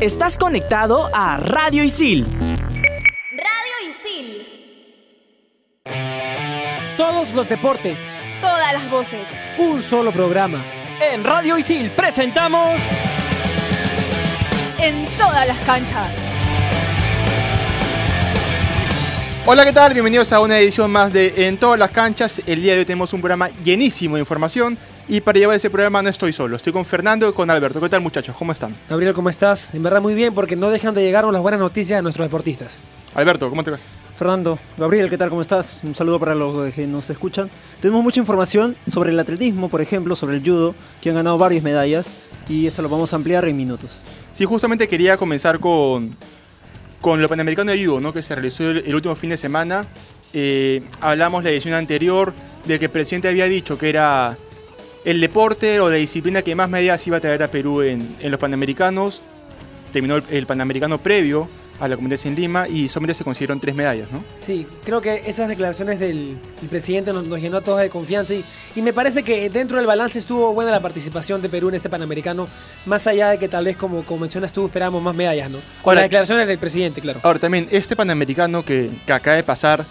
Estás conectado a Radio Isil. Radio Isil. Todos los deportes. Todas las voces. Un solo programa. En Radio Isil presentamos... En todas las canchas. Hola, ¿qué tal? Bienvenidos a una edición más de En todas las canchas. El día de hoy tenemos un programa llenísimo de información y para llevar ese programa no estoy solo, estoy con Fernando y con Alberto. ¿Qué tal muchachos? ¿Cómo están? Gabriel, ¿cómo estás? En verdad muy bien porque no dejan de llegarnos las buenas noticias a nuestros deportistas. Alberto, ¿cómo te vas? Fernando, Gabriel, ¿qué tal? ¿Cómo estás? Un saludo para los que nos escuchan. Tenemos mucha información sobre el atletismo, por ejemplo, sobre el judo, que han ganado varias medallas y eso lo vamos a ampliar en minutos. Sí, justamente quería comenzar con, con lo panamericano de judo, ¿no? que se realizó el, el último fin de semana. Eh, hablamos la edición anterior de que el presidente había dicho que era el deporte o la disciplina que más medallas iba a traer a Perú en, en los Panamericanos. Terminó el, el, Panamericano previo a la competencia en Lima y solamente se consiguieron tres medallas, ¿no? Sí, creo que esas declaraciones del, presidente nos, nos, llenó a todos de confianza y, y, me parece que dentro del balance estuvo buena la participación de Perú en este Panamericano, más allá de que tal vez como, como mencionas tú esperábamos más medallas, ¿no? Con ahora, las declaraciones del presidente, claro. Ahora también, este Panamericano que, que acaba de pasar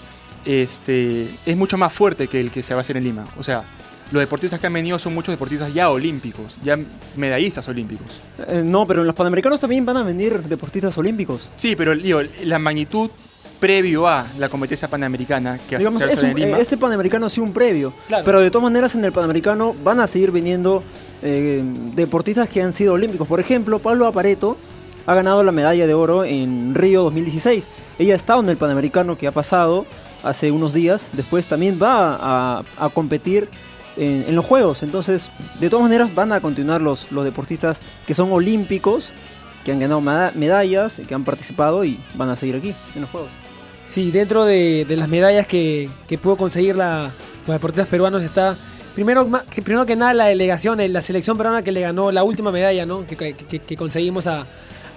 este, es mucho más fuerte que el que se va a hacer en Lima. O sea, los deportistas que han venido son muchos deportistas ya olímpicos, ya medallistas olímpicos. Eh, no, pero en los Panamericanos también van a venir deportistas olímpicos. Sí, pero digo, la magnitud previo a la competencia panamericana que Digamos, es un, en Lima. Este Panamericano ha sido un previo, claro. pero de todas maneras en el Panamericano van a seguir viniendo eh, deportistas que han sido olímpicos. Por ejemplo, Pablo Apareto ha ganado la medalla de oro en Río 2016. Ella ha estado en el Panamericano que ha pasado hace unos días. Después también va a, a competir en, los Juegos. Entonces, de todas maneras, van a continuar los, los deportistas que son olímpicos, que han ganado medallas, que han participado y van a seguir aquí en los Juegos. Sí, dentro de, las medallas que, que pudo conseguir los deportistas peruanos está Primero, que, primero que nada la delegación, la selección peruana que le ganó la última medalla ¿no? que, que, conseguimos a,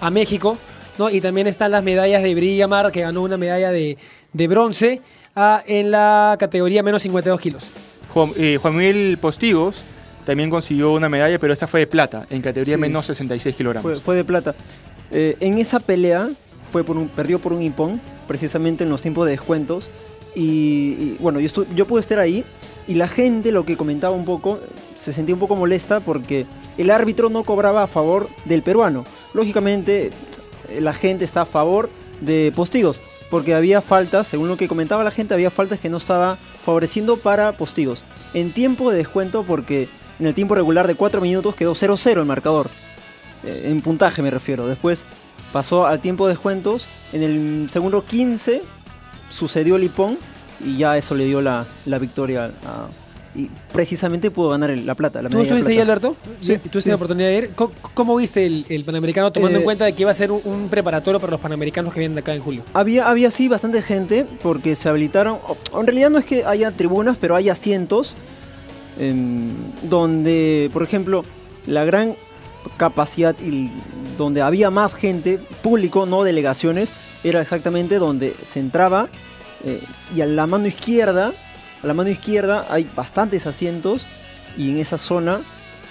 a, México. ¿no? Y también están las medallas de Brillamar, que ganó una medalla de, de bronce a, en la categoría menos 52 kilos. Juan, eh, Juan Miguel Postigos también consiguió una medalla, pero esta fue de plata, en categoría sí. menos 66 kilogramos. Fue, fue de plata. Eh, en esa pelea fue por un, perdió por un impón, precisamente en los tiempos de descuentos. Y, y bueno, yo, yo pude estar ahí y la gente lo que comentaba un poco se sentía un poco molesta porque el árbitro no cobraba a favor del peruano. Lógicamente la gente está a favor de Postigos porque había faltas, según lo que comentaba la gente, había faltas que no estaba favoreciendo para Postigos. En tiempo de descuento porque en el tiempo regular de 4 minutos quedó 0-0 el marcador. Eh, en puntaje me refiero. Después pasó al tiempo de descuentos. En el segundo 15 sucedió el hipón y ya eso le dio la, la victoria a, y precisamente pudo ganar el, la plata. La ¿Tú estuviste ahí, Alberto? Sí. ¿Tú tuviste la oportunidad de ir? ¿Cómo, cómo viste el, el, Panamericano tomando eh, en cuenta de que iba a ser un, un, preparatorio para los Panamericanos que vienen de acá en julio? Había, había sí bastante gente porque se habilitaron, en realidad no es que haya tribunas, pero hay asientos eh, donde, por ejemplo, la gran capacidad y donde había más gente, público, no delegaciones, era exactamente donde se entraba eh, y a la mano izquierda a la mano izquierda hay bastantes asientos y en esa zona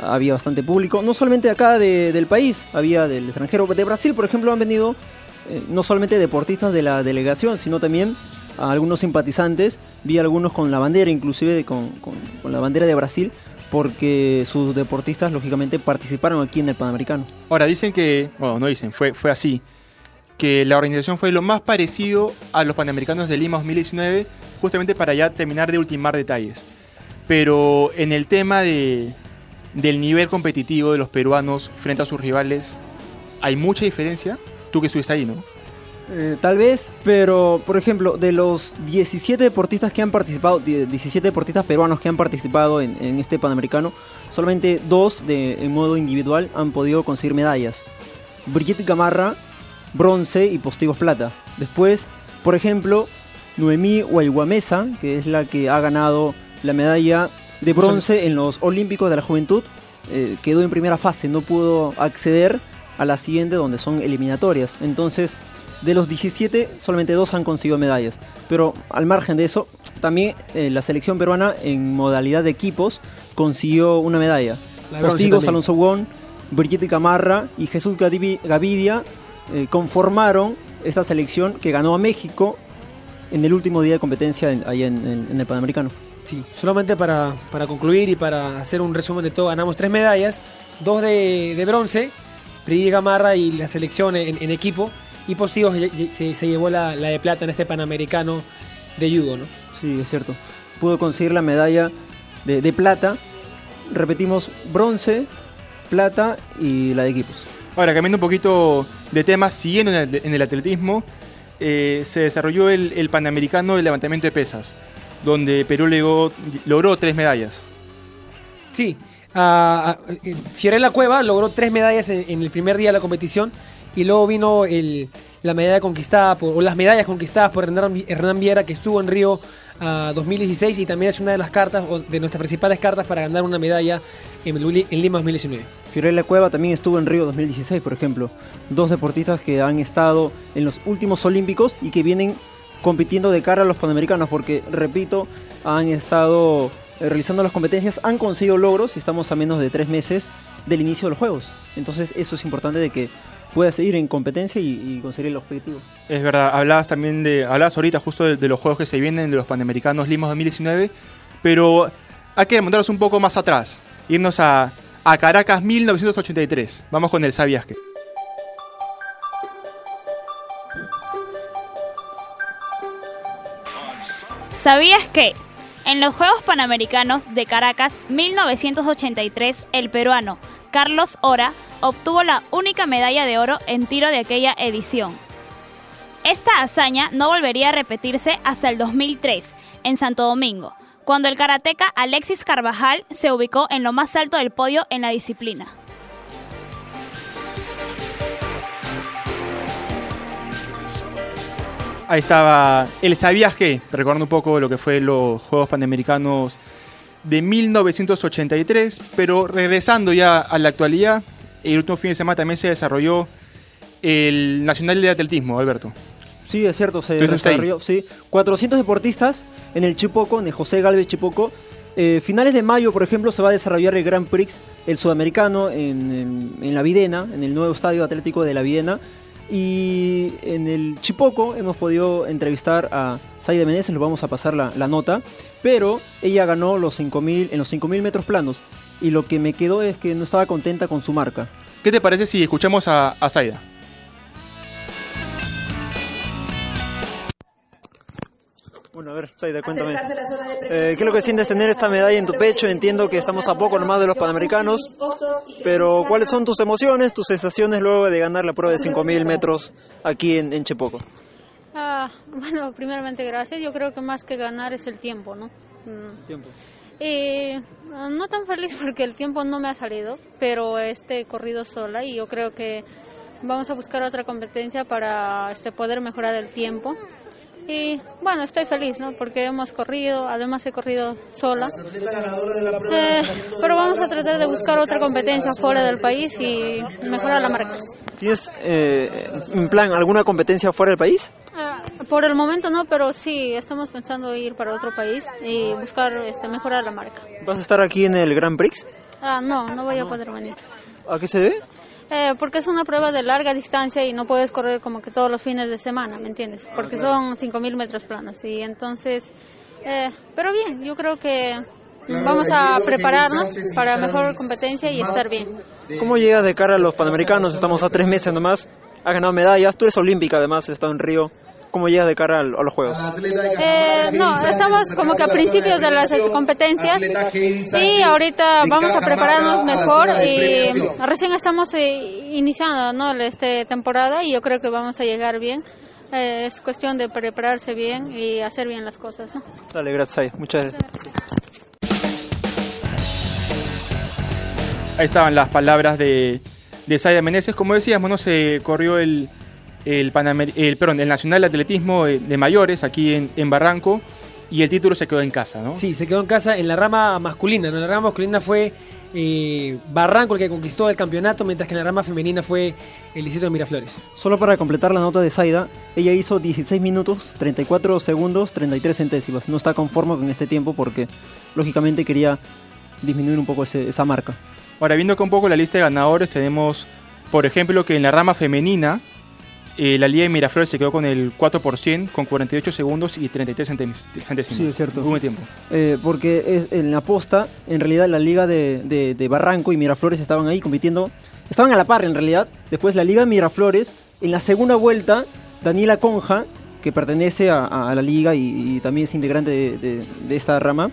había bastante público, no solamente acá de, del país, había del extranjero. De Brasil, por ejemplo, han venido eh, no solamente deportistas de la delegación, sino también algunos simpatizantes. Vi algunos con la bandera, inclusive con, con, con la bandera de Brasil, porque sus deportistas, lógicamente, participaron aquí en el Panamericano. Ahora, dicen que, bueno, no dicen, fue, fue así, que la organización fue lo más parecido a los Panamericanos de Lima 2019 justamente para ya terminar de ultimar detalles. Pero en el tema de, del nivel competitivo de los peruanos frente a sus rivales, ¿hay mucha diferencia? Tú que estuviste ahí, ¿no? Eh, tal vez, pero por ejemplo, de los 17 deportistas que han participado, 17 deportistas peruanos que han participado en, este Panamericano, solamente dos de, en modo individual han podido conseguir medallas. Brigitte Gamarra, bronce y Postigos plata. Después, por ejemplo, Noemí Guayguamesa, que es la que ha ganado la medalla de bronce en los Olímpicos de la Juventud, eh, quedó en primera fase, no pudo acceder a la siguiente donde son eliminatorias. Entonces, de los 17, solamente dos han conseguido medallas. Pero al margen de eso, también eh, la selección peruana en modalidad de equipos consiguió una medalla. Postigos, Alonso Brigitte Gamarra y Jesús Gavidia eh, conformaron esta selección que ganó a México en el último día de competencia en- ahí en, en- en el Panamericano. Sí, solamente para, para concluir y para hacer un resumen de todo, ganamos tres medallas, dos de, de bronce, Brigitte Gamarra y la selección en, en equipo, y Postigos se, se llevó la, la de plata en este Panamericano de judo, ¿no? Sí, es cierto. Pudo conseguir la medalla de, de plata. Repetimos, bronce, plata y la de equipos. Ahora, cambiando un poquito de tema, siguiendo en el, en el atletismo, eh, se desarrolló el, Panamericano de levantamiento de pesas, donde Perú logró tres medallas. Sí, ah, ah, eh, Fiorella Cueva logró tres medallas en, el primer día de la competición y luego vino el, la medalla conquistada o las medallas conquistadas por Hernán, Hernán Viera que estuvo en Río ah, 2016 y también es una de las cartas o de nuestras principales cartas para ganar una medalla en, en Lima 2019. Fiorella Cueva también estuvo en Río 2016, por ejemplo. Dos deportistas que han estado en los últimos Olímpicos y que vienen compitiendo de cara a los Panamericanos, porque, repito, han estado eh, realizando las competencias, han conseguido logros y estamos a menos de tres meses del inicio de los Juegos. Entonces eso es importante de que pueda seguir en competencia y, y conseguir el objetivo. Es verdad, hablabas también de, hablabas ahorita justo de, de los juegos que se vienen, de los Panamericanos Lima 2019, pero hay que remontarnos un poco más atrás, irnos a, a Caracas 1983. Vamos con el ¿Sabías qué? ¿Sabías que? En los Juegos Panamericanos de Caracas 1983, el peruano Carlos Ora obtuvo la única medalla de oro en tiro de aquella edición. Esta hazaña no volvería a repetirse hasta el 2003, en Santo Domingo, cuando el karateca Alexis Carvajal se ubicó en lo más alto del podio en la disciplina. Ahí estaba el ¿Sabías qué? Recordando un poco lo que fue los Juegos Panamericanos de 1983, pero regresando ya a la actualidad, el último fin de semana también se desarrolló el Nacional de Atletismo, Alberto. Sí, es cierto, se desarrolló. Sí, 400 deportistas en el Chipoco, en el José Galvez Chipoco. Eh, finales de mayo, por ejemplo, se va a desarrollar el Grand Prix, el sudamericano, en, en- en La Videna, en el nuevo estadio atlético de La Videna. Y en el Chipoco hemos podido entrevistar a Saida Meneses, les vamos a pasar la, la nota. Pero ella ganó los 5000, en los 5000 metros planos. Y lo que me quedó es que no estaba contenta con su marca. ¿Qué te parece si escuchamos a, a Zaida? Bueno, a ver, Saida, cuéntame. Eh, ¿Qué es lo que sientes tener esta medalla en tu pecho? Entiendo que estamos a poco nomás de los Panamericanos, pero ¿cuáles son tus emociones, tus sensaciones luego de ganar la prueba de 5.000 metros aquí en, en Chepoco? Ah, bueno, primeramente gracias. Yo creo que más que ganar es el tiempo, ¿no? Mm. Tiempo. Eh, no tan feliz porque el tiempo no me ha salido, pero este corrido sola y yo creo que vamos a buscar otra competencia para este poder mejorar el tiempo. Y bueno, estoy feliz, ¿no? Porque hemos corrido, además he corrido sola. Eh, pero vamos a tratar de buscar otra competencia fuera del país y mejorar la marca. ¿Tienes eh, en plan alguna competencia fuera del país? Ah, por el momento no, pero sí, estamos pensando ir para otro país y buscar este, mejorar la marca. ¿Vas a estar aquí en el Grand Prix? Ah, no, no voy a poder venir. ¿A qué se debe? Eh, porque es una prueba de larga distancia y no puedes correr como que todos los fines de semana, ¿me entiendes? Porque son 5.000 metros planos y entonces... eh, pero bien, yo creo que vamos a prepararnos para mejor competencia y estar bien. ¿Cómo llegas de cara a los Panamericanos? Estamos a tres meses nomás. Has ganado medallas, tú eres olímpica además, has estado en Río. ¿Cómo llegas de cara a los Juegos? Eh, no, estamos como que a principios de las competencias y ahorita vamos a prepararnos mejor y recién estamos eh, iniciando ¿no? la este, temporada y yo creo que vamos a llegar bien. Eh, es cuestión de prepararse bien y hacer bien las cosas. ¿no? Dale, gracias, Saida. Muchas gracias. Ahí estaban las palabras de, de Zaida Meneses. Como decíamos, ¿no? se corrió el, el, Panamer- el, perdón, el Nacional de Atletismo de, de Mayores aquí en, en Barranco y el título se quedó en casa, ¿no? Sí, se quedó en casa en la rama masculina. En la rama masculina fue eh, Barranco el que conquistó el campeonato, mientras que en la rama femenina fue el distrito de Miraflores. Solo para completar la nota de Zaida, ella hizo 16 minutos, 34 segundos, 33 centésimas. No está conforme con este tiempo porque lógicamente quería disminuir un poco ese- esa marca. Ahora, viendo acá un poco la lista de ganadores, tenemos, por ejemplo, que en la rama femenina, eh, la Liga de Miraflores se quedó con el 4%, con 48 segundos y 33 centésimos. centésimos. Sí, es cierto. Muy tiempo. Eh, porque es- en la posta, en realidad la liga de, de- de Barranco y Miraflores estaban ahí compitiendo, estaban a la par en realidad. Después la liga de Miraflores, en la segunda vuelta, Daniela Conja, que pertenece a, a la liga y, y también es integrante de, esta rama,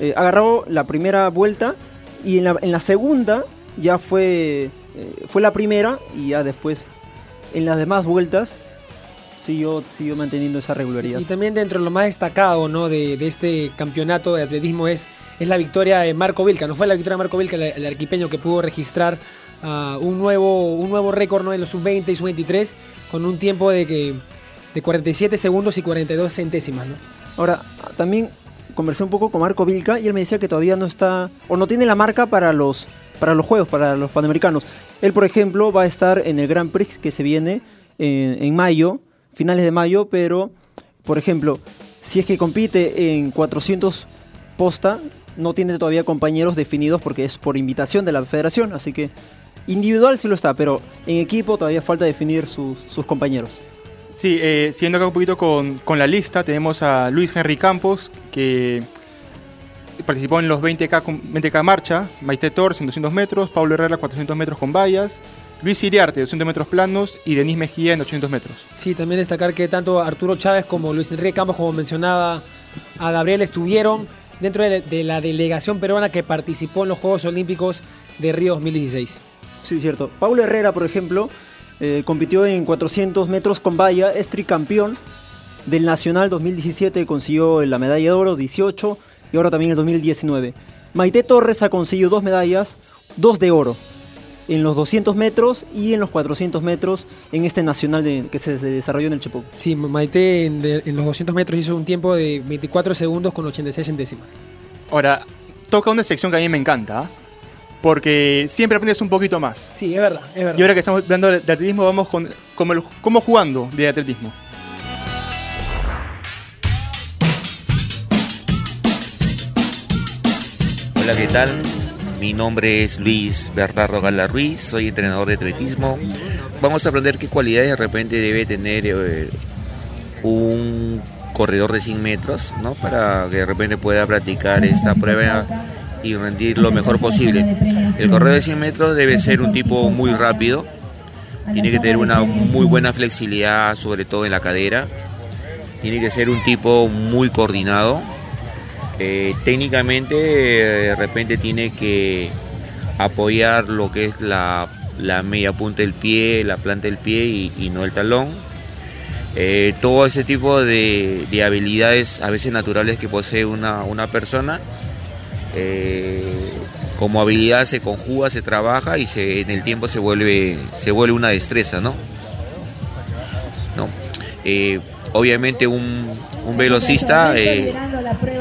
eh, agarró la primera vuelta y en la, en la segunda ya fue, fue la primera y ya después en las demás vueltas siguió, siguió manteniendo esa regularidad. Y también dentro de lo más destacado ¿no? de, de este campeonato de atletismo es, es la victoria de Marco Vilca. No fue la victoria de Marco Vilca, el, el arquipeño que pudo registrar ah, un nuevo, un nuevo récord ¿no? en los sub-20 y sub-23 con un tiempo de, que, de 47 segundos y 42 centésimas. ¿no? Ahora, también conversé un poco con Marco Vilca y él me decía que todavía no está, o no tiene la marca para los, para los Juegos, para los Panamericanos. Él, por ejemplo, va a estar en el Grand Prix que se viene en, mayo, finales de mayo, pero, por ejemplo, si es que compite en 400 posta, no tiene todavía compañeros definidos porque es por invitación de la federación, así que individual sí lo está, pero en equipo todavía falta definir sus, sus compañeros. Sí, eh, siguiendo acá un poquito con, con la lista, tenemos a Luis Henry Campos, que participó en los 20K, con- 20K marcha, Maite Torres en 200 metros, Pablo Herrera 400 metros con vallas, Luis Iriarte 200 metros planos y Denis Mejía en 800 metros. Sí, también destacar que tanto Arturo Chávez como Luis Enrique Campos, como mencionaba a Gabriel, estuvieron dentro de, de la delegación peruana que participó en los Juegos Olímpicos de Río 2016. Sí, cierto. Paulo Herrera, por ejemplo, eh, compitió en 400 metros con valla, es tricampeón del Nacional 2017, consiguió la medalla de oro 18 y ahora también el 2019. Maite Torres ha conseguido dos medallas, dos de oro, en los 200 metros y en los 400 metros en este Nacional de- que se, se desarrolló en el Chepó. Sí, Maite en, de- en los 200 metros hizo un tiempo de 24 segundos con 86 centésimas. Ahora, toca una sección que a mí me encanta, ¿ah? Porque siempre aprendes un poquito más. Sí, es verdad, es verdad. Y ahora que estamos hablando de atletismo, vamos con cómo, el- cómo jugando de atletismo. Hola, ¿qué tal? Mi nombre es Luis Bernardo Gala Ruiz, soy entrenador de atletismo. Vamos a aprender qué cualidades de repente debe tener eh, un corredor de 100 metros, ¿no? Para que de repente pueda practicar esta prueba y rendir lo mejor posible. El corredor de 100 metros debe ser un tipo muy rápido, tiene que tener una muy buena flexibilidad, sobre todo en la cadera, tiene que ser un tipo muy coordinado, eh, técnicamente de repente tiene que apoyar lo que es la, la media punta del pie, la planta del pie y, y no el talón. Eh, todo ese tipo de, de habilidades a veces naturales que posee una, una persona, eh, como habilidad se conjuga, se trabaja y se, en el tiempo se vuelve, se vuelve una destreza, ¿no? ¿No? Eh, obviamente un, un velocista eh,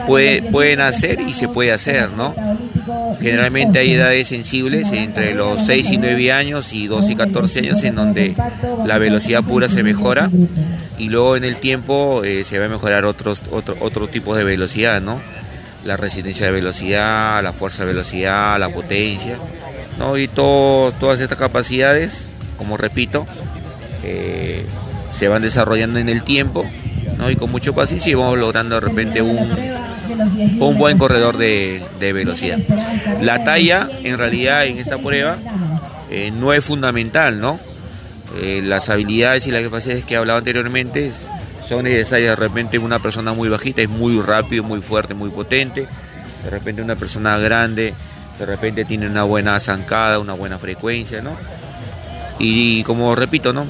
puede, pueden hacer y se puede hacer, ¿no? Generalmente hay edades sensibles entre los 6 y 9 años y 12 y 14 años en donde la velocidad pura se mejora y luego en el tiempo eh, se va a mejorar otros otro, otro tipo de velocidad, ¿no? La resistencia de velocidad, la fuerza de velocidad, la potencia, ¿no? Y todas estas capacidades, como repito, eh, se van desarrollando en el tiempo, ¿no? Y con mucho paciencia y vamos logrando de repente un, un buen corredor de, de velocidad. La talla, en realidad, en esta prueba, eh, no es fundamental, ¿no? Eh, las habilidades y las capacidades que he hablado anteriormente son necesarias. De repente una persona muy bajita es muy rápido, muy fuerte, muy potente. De repente una persona grande, de repente tiene una buena zancada, una buena frecuencia, ¿no? Y como repito, ¿no?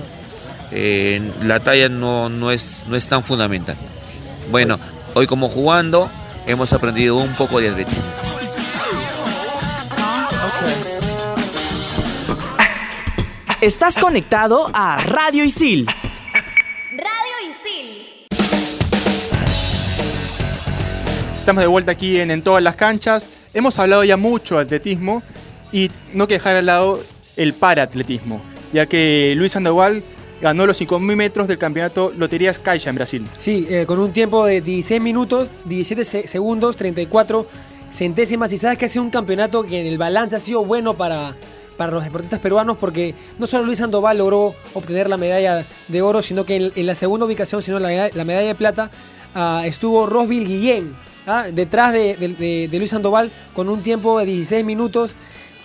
Eh, la talla no, no, es, no es tan fundamental. Bueno, hoy como jugando hemos aprendido un poco de atletismo. Estás conectado a Radio Isil. Estamos de vuelta aquí en, todas las canchas. Hemos hablado ya mucho de atletismo y no hay que dejar al lado el paraatletismo, ya que Luis Sandoval ganó los 5.000 metros del campeonato Loterías Caixa en Brasil. Sí, eh, con un tiempo de 16 minutos, 17 se- segundos, 34 centésimas. Y sabes que ha sido un campeonato que en el balance ha sido bueno para, para los deportistas peruanos porque no solo Luis Sandoval logró obtener la medalla de oro, sino que en, la segunda ubicación, sino la, la medalla de plata, ah, estuvo Rosville Guillén, ah, detrás de, de- de- de Luis Sandoval con un tiempo de 16 minutos,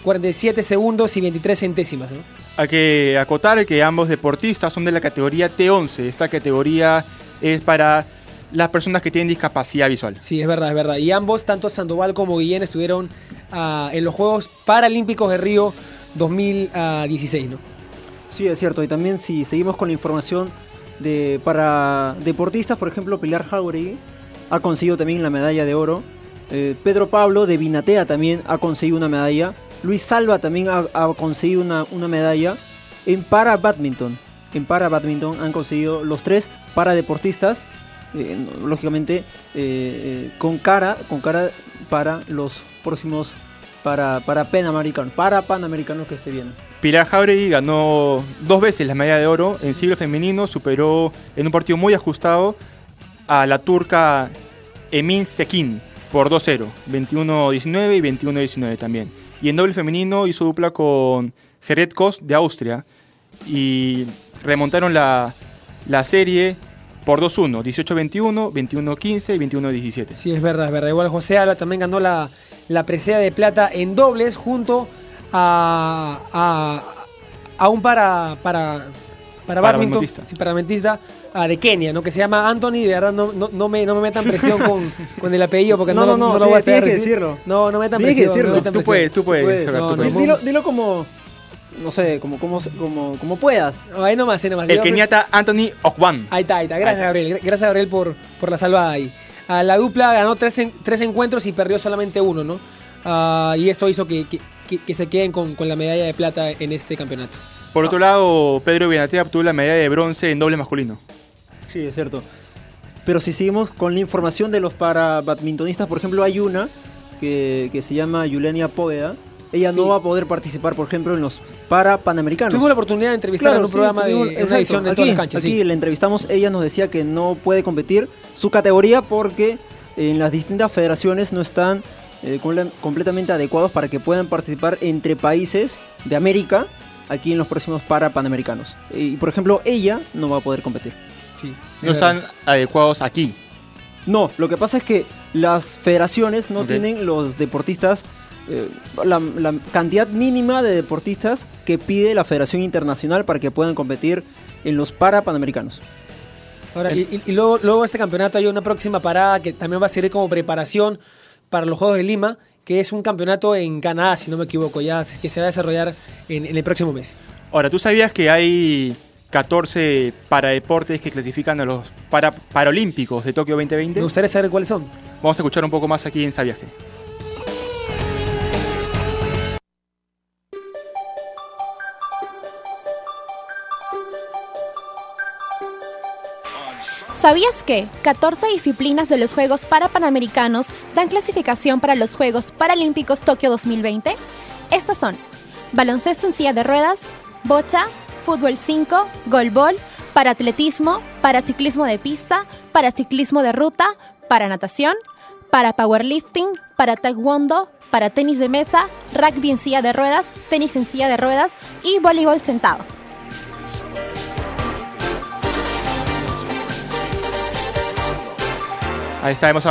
47 segundos y 23 centésimas. ¿no? Hay que acotar que ambos deportistas son de la categoría T11. Esta categoría es para las personas que tienen discapacidad visual. Sí, es verdad, es verdad. Y ambos, tanto Sandoval como Guillén, estuvieron ah, en los Juegos Paralímpicos de Río 2016, ¿no? Sí, es cierto. Y también si seguimos con la información de para deportistas, por ejemplo, Pilar Jauregui ha conseguido también la medalla de oro. Eh, Pedro Pablo de Vinatea también ha conseguido una medalla. Luis Salva también ha, conseguido una, una medalla. En para badminton. En para badminton han conseguido los tres para deportistas. eh, lógicamente eh, con cara con cara para los próximos para para panamericanos para panamericanos que se vienen Pilar Jauregui ganó dos veces la medalla de oro en siglo femenino, superó en un partido muy ajustado a la turca Emin Sekin por 2-0, 21-19 y 21-19 también. Y en doble femenino hizo dupla con Gerrit Kos de Austria y remontaron la, la serie por 2-1, 18-21, 21-15 y 21-17. Sí, es verdad, es verdad. Igual José Alba también ganó la, la presea de plata en dobles junto a, a, a un para, para, para badminton, sí, parabadontista, ah, de Kenia, ¿no? que se llama Anthony. De verdad, no, no, no me, no me metan presión con, con el apellido porque no, No, lo- no, no, lo voy a tienes que decir. decirlo. No, no me metan Tienes que presión. no me decirlo. Tú presión. puedes, tú puedes. Dilo, dilo como, no sé, como, como, como, como puedas. Ahí nomás, ahí nomás. El keniata Anthony Okwan. Ahí está, ahí está. Gracias, Gabriel. Gracias, Gabriel, por, por la salvada ahí. Ah, la dupla ganó tres, en- tres encuentros y perdió solamente uno, ¿no? Ah, y esto hizo que, que- que- que se queden con, con la medalla de plata en este campeonato. Por otro lado, Pedro Benatea obtuvo la medalla de bronce en doble masculino. Sí, es cierto. Pero si seguimos con la información de los para badmintonistas, por ejemplo, hay una que, que se llama Yulenia Poveda. Ella Sí. no va a poder participar, por ejemplo, en los para panamericanos. Tuvimos la oportunidad de entrevistarla en un sí, programa de tuvimos- una edición de aquí, todas las canchas. Aquí sí. la entrevistamos, ella nos decía que no puede competir su categoría porque en las distintas federaciones no están eh, comple- completamente adecuados para que puedan participar entre países de América aquí en los próximos para panamericanos. Y por ejemplo, ella no va a poder competir. Sí, No es están verdad. adecuados aquí. No, lo que pasa es que las federaciones no tienen los deportistas, eh, la, la cantidad mínima de deportistas que pide la Federación Internacional para que puedan competir en los para panamericanos. Ahora, y, y- y luego, luego este campeonato hay una próxima parada que también va a servir como preparación para los Juegos de Lima, que es un campeonato en Canadá, si no me equivoco, ya que se va a desarrollar en, en el próximo mes. Ahora, ¿tú sabías que hay 14 paradeportes que clasifican a los para Paralímpicos de Tokio 2020? Me gustaría saber cuáles son. Vamos a escuchar un poco más aquí en Saviaje. ¿Sabías que 14 disciplinas de los Juegos Parapanamericanos dan clasificación para los Juegos Paralímpicos Tokio 2020? Estas son baloncesto en silla de ruedas, bocha, fútbol 5, golbol, para atletismo, para ciclismo de pista, para ciclismo de ruta, para natación, para powerlifting, para taekwondo, para tenis de mesa, rugby en silla de ruedas, tenis en silla de ruedas y voleibol sentado. Ahí está, hemos,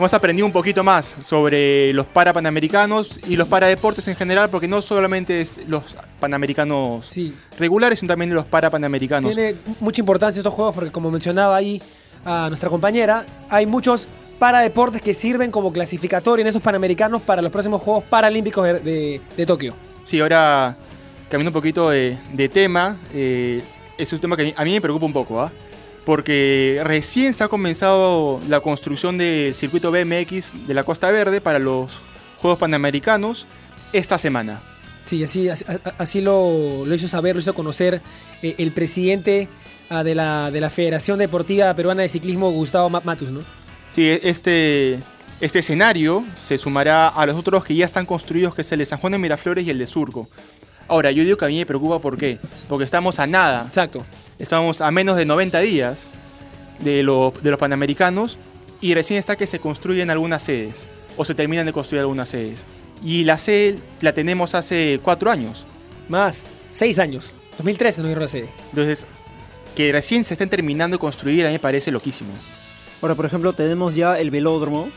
hemos aprendido un poquito más sobre los parapanamericanos y los paradeportes en general, porque no solamente es los panamericanos Sí, regulares, sino también los parapanamericanos. Tiene mucha importancia estos juegos porque como mencionaba ahí a nuestra compañera, hay muchos paradeportes que sirven como clasificatorio en esos panamericanos para los próximos Juegos Paralímpicos de, de- de Tokio. Sí, ahora cambiando un poquito de, de tema, eh, es un tema que a mí me preocupa un poco, ¿ah? Porque recién se ha comenzado la construcción del circuito BMX de la Costa Verde para los Juegos Panamericanos esta semana. Sí, así, lo, lo hizo saber, lo hizo conocer eh, el presidente ah, de, la, de la Federación Deportiva Peruana de Ciclismo, Gustavo Ma- Matus, ¿no? Sí, este, este escenario se sumará a los otros que ya están construidos, que es el de San Juan de Miraflores y el de Surco. Ahora, yo digo que a mí me preocupa ¿por qué? Porque estamos a nada, Exacto. Estamos a menos de 90 días de, lo- de los Panamericanos y recién está que se construyen algunas sedes. o se terminan de construir algunas sedes. Y la sede la tenemos hace cuatro años. Más, seis años. 2013 no dieron la sede. Entonces, que recién se estén terminando de construir a mí me parece loquísimo. Ahora, por ejemplo, tenemos ya el velódromo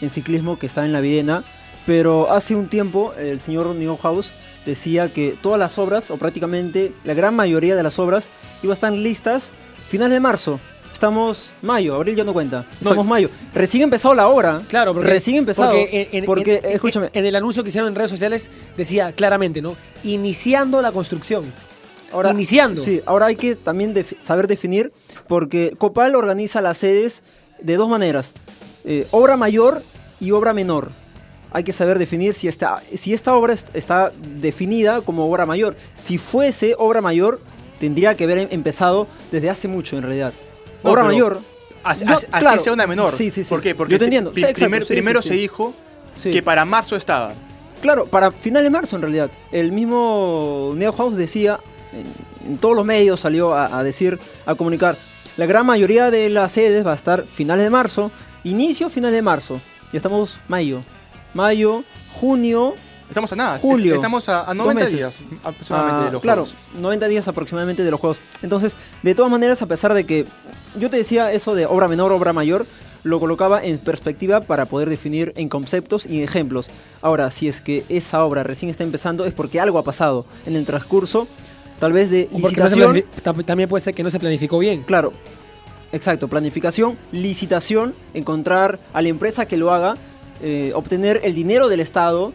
en ciclismo que está en la Videna, pero hace un tiempo el señor Neuhaus decía que todas las obras, o prácticamente la gran mayoría de las obras, iban a estar listas finales de marzo. Estamos mayo, abril ya no cuenta. No, Estamos mayo. Recién empezado la obra. Claro, porque, recién empezado. Porque, en, en- porque, en- en- escúchame, en el anuncio que hicieron en redes sociales decía claramente, ¿no? Iniciando la construcción. Ahora, Iniciando. Sí, ahora hay que también saber definir, porque Copal organiza las sedes de dos maneras: eh, obra mayor y obra menor. Hay que saber definir si esta, si esta obra est- está definida como obra mayor. Si fuese obra mayor, tendría que haber em- empezado desde hace mucho en realidad. No, obra mayor. Así, No, así- así claro. sea una menor. Sí, sí, sí. ¿Por qué? Porque Yo te se- entiendo. pri- Sí, exacto, primer- sí, primero se dijo que para marzo estaba. Claro, para final de marzo en realidad. El mismo Neuhaus decía, en, en todos los medios salió a, a decir, a comunicar, la gran mayoría de las sedes va a estar finales de marzo, inicio final de marzo. Ya estamos mayo. Mayo, junio, Estamos a nada. Julio. Est- Estamos a, a Dos 90 meses. días aproximadamente Ah, de los claro, juegos. 90 días aproximadamente de los juegos. Entonces, de todas maneras, a pesar de que yo te decía eso de obra menor, obra mayor, lo colocaba en perspectiva para poder definir en conceptos y ejemplos. Ahora, si es que esa obra recién está empezando, es porque algo ha pasado en el transcurso, tal vez de no licitación. también puede ser que no se planificó bien. Claro, exacto, planificación, licitación, encontrar a la empresa que lo haga, eh, obtener el dinero del Estado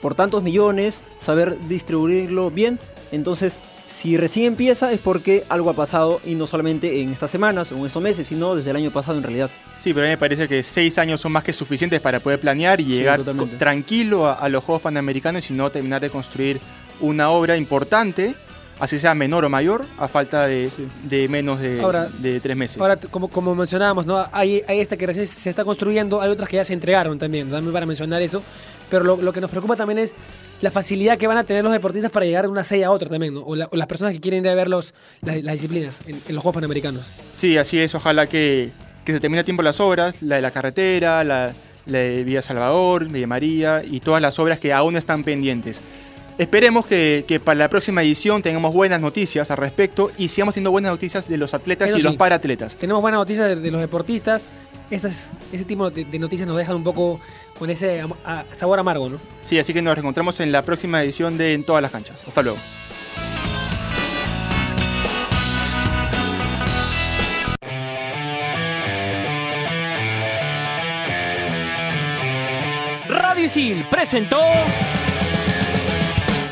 por tantos millones, saber distribuirlo bien. Entonces, si recién empieza es porque algo ha pasado y no solamente en estas semanas o en estos meses, sino desde el año pasado en realidad. Sí, pero a mí me parece que seis años son más que suficientes para poder planear y llegar tranquilo a, a los Juegos Panamericanos y no terminar de construir una obra importante, así sea menor o mayor, a falta de, Sí. de menos de, Ahora- de tres meses. Ahora, como, como mencionábamos, ¿no? Hay, hay esta que recién se está construyendo, hay otras que ya se entregaron también, también para mencionar eso. Pero lo, lo que nos preocupa también es la facilidad que van a tener los deportistas para llegar de una sede a otra también, ¿no? O, la- o las personas que quieren ir a ver los, las, las disciplinas en, en los Juegos Panamericanos. Sí, así es. Ojalá que, que se termine a tiempo las obras, la de la carretera, la, la de Villa Salvador, Villa María y todas las obras que aún están pendientes. Esperemos que, que para la próxima edición tengamos buenas noticias al respecto y sigamos teniendo buenas noticias de los atletas Eso y los sí. paratletas. Tenemos buenas noticias de, de los deportistas. Ese tipo de, de noticias nos dejan un poco con ese a- sabor amargo, ¿no? Sí, así que nos reencontramos en la próxima edición de En todas las canchas. Hasta luego. Radio Isil presentó